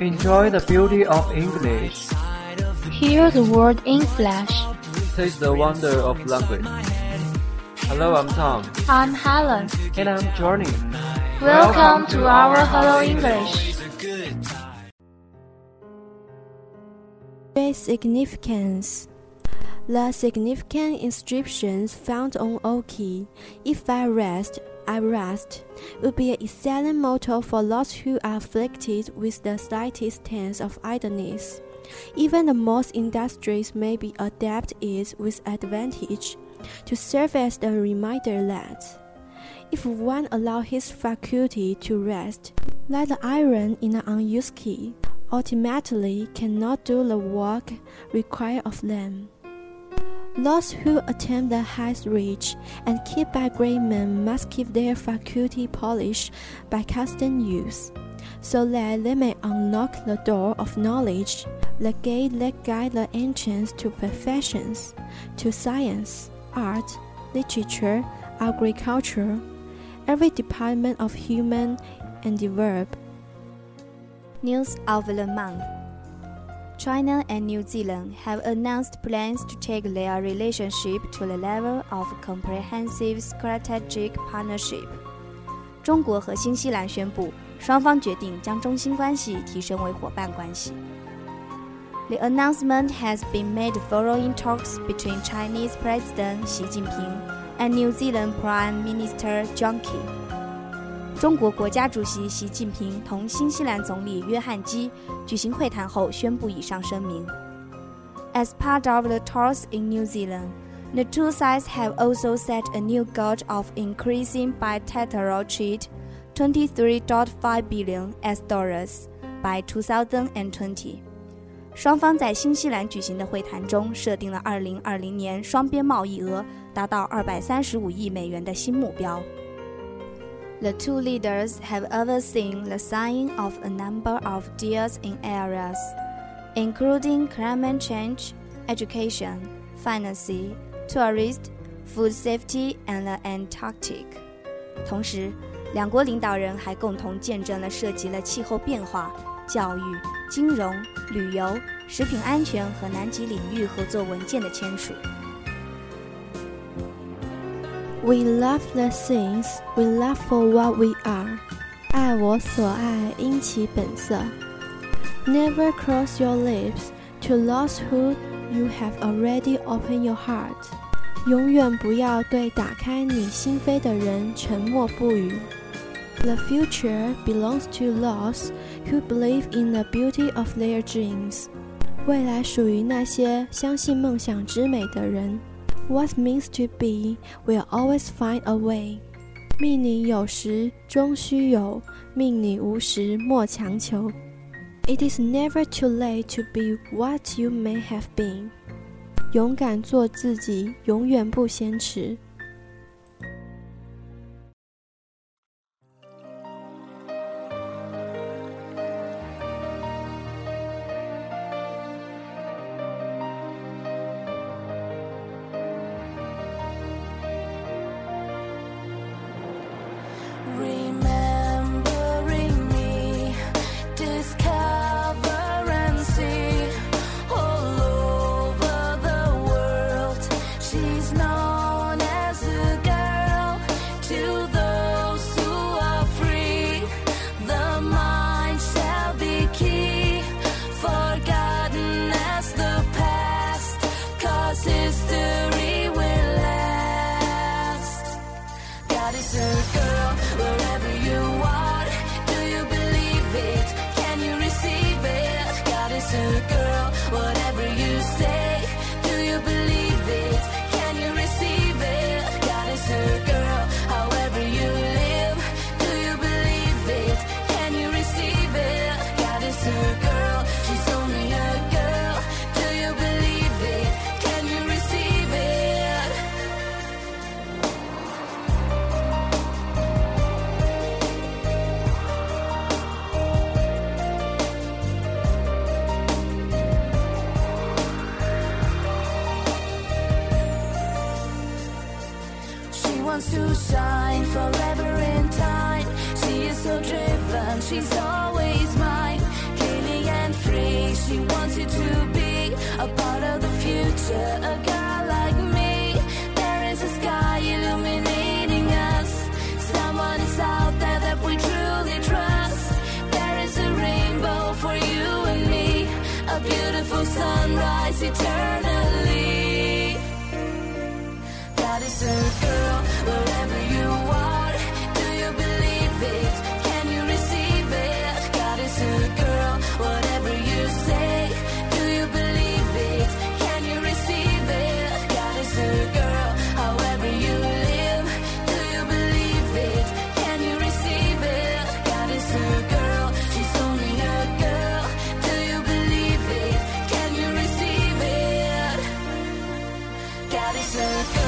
Enjoy the beauty of English. Hear the word in flash. Taste the wonder of language. Hello, I'm Tom. I'm Helen. And I'm Johnny. Welcome to our Hello English. Significance The significant inscriptions found on Oki, If I rest, I rest, would be an excellent motto for those who are afflicted with the slightest sense of idleness. Even the most industrious may be adapt it with advantage to serve as a reminder that if one allow his faculty to rest, like the iron in an unused key, ultimately cannot do the work required of them. Those who attain the highest reach and keep by great men must keep their faculty polished by constant use, so that they may unlock the door of knowledge, the gate that guide the entrance to professions, to science, art, literature, agriculture, every department of human endeavor. News of the month. China and New Zealand have announced plans to take their relationship to the level of comprehensive strategic partnership. 中国和新西兰宣布，双方决定将中新关系提升为伙伴关系。The announcement has been made following talks between Chinese President Xi Jinping and New Zealand Prime Minister John Key. 中国国家主席习近平同新西兰总理约翰基举行会谈后宣布以上声明。As part of the talks in New Zealand, the two sides have also set a new goal of increasing bilateral trade 23.5 billion US dollars by 2020. 双方在新西兰举行的会谈中设定了2020年双边贸易额达到235亿美元的新目标。the two leaders have overseen the signing of a number of deals in areas, including climate change, education, finance, tourism, food safety, and the Antarctic. 同时，两国领导人还共同见证了涉及了气候变化、教育、金融、旅游、食品安全和南极领域合作文件的签署。 We love the things we love for what we are. 爱我所爱，因其本色。Never close your lips to those who you have already opened your heart. 永远不要对打开你心扉的人沉默不语。The future belongs to those who believe in the beauty of their dreams. 未来属于那些相信梦想之美的人。 what means to be will always find a way。命你有时终须有，命你无时莫强求。It is never too late to be what you may have been。勇敢做自己，永远不嫌迟。 to shine forever in time. She is so driven, she's always mine. Killing and free, she wants you to be a part of the future. A girl like me, there is a sky illuminating us. Someone is out there that we truly trust. There is a rainbow for you and me, a beautiful sunrise eternal. closer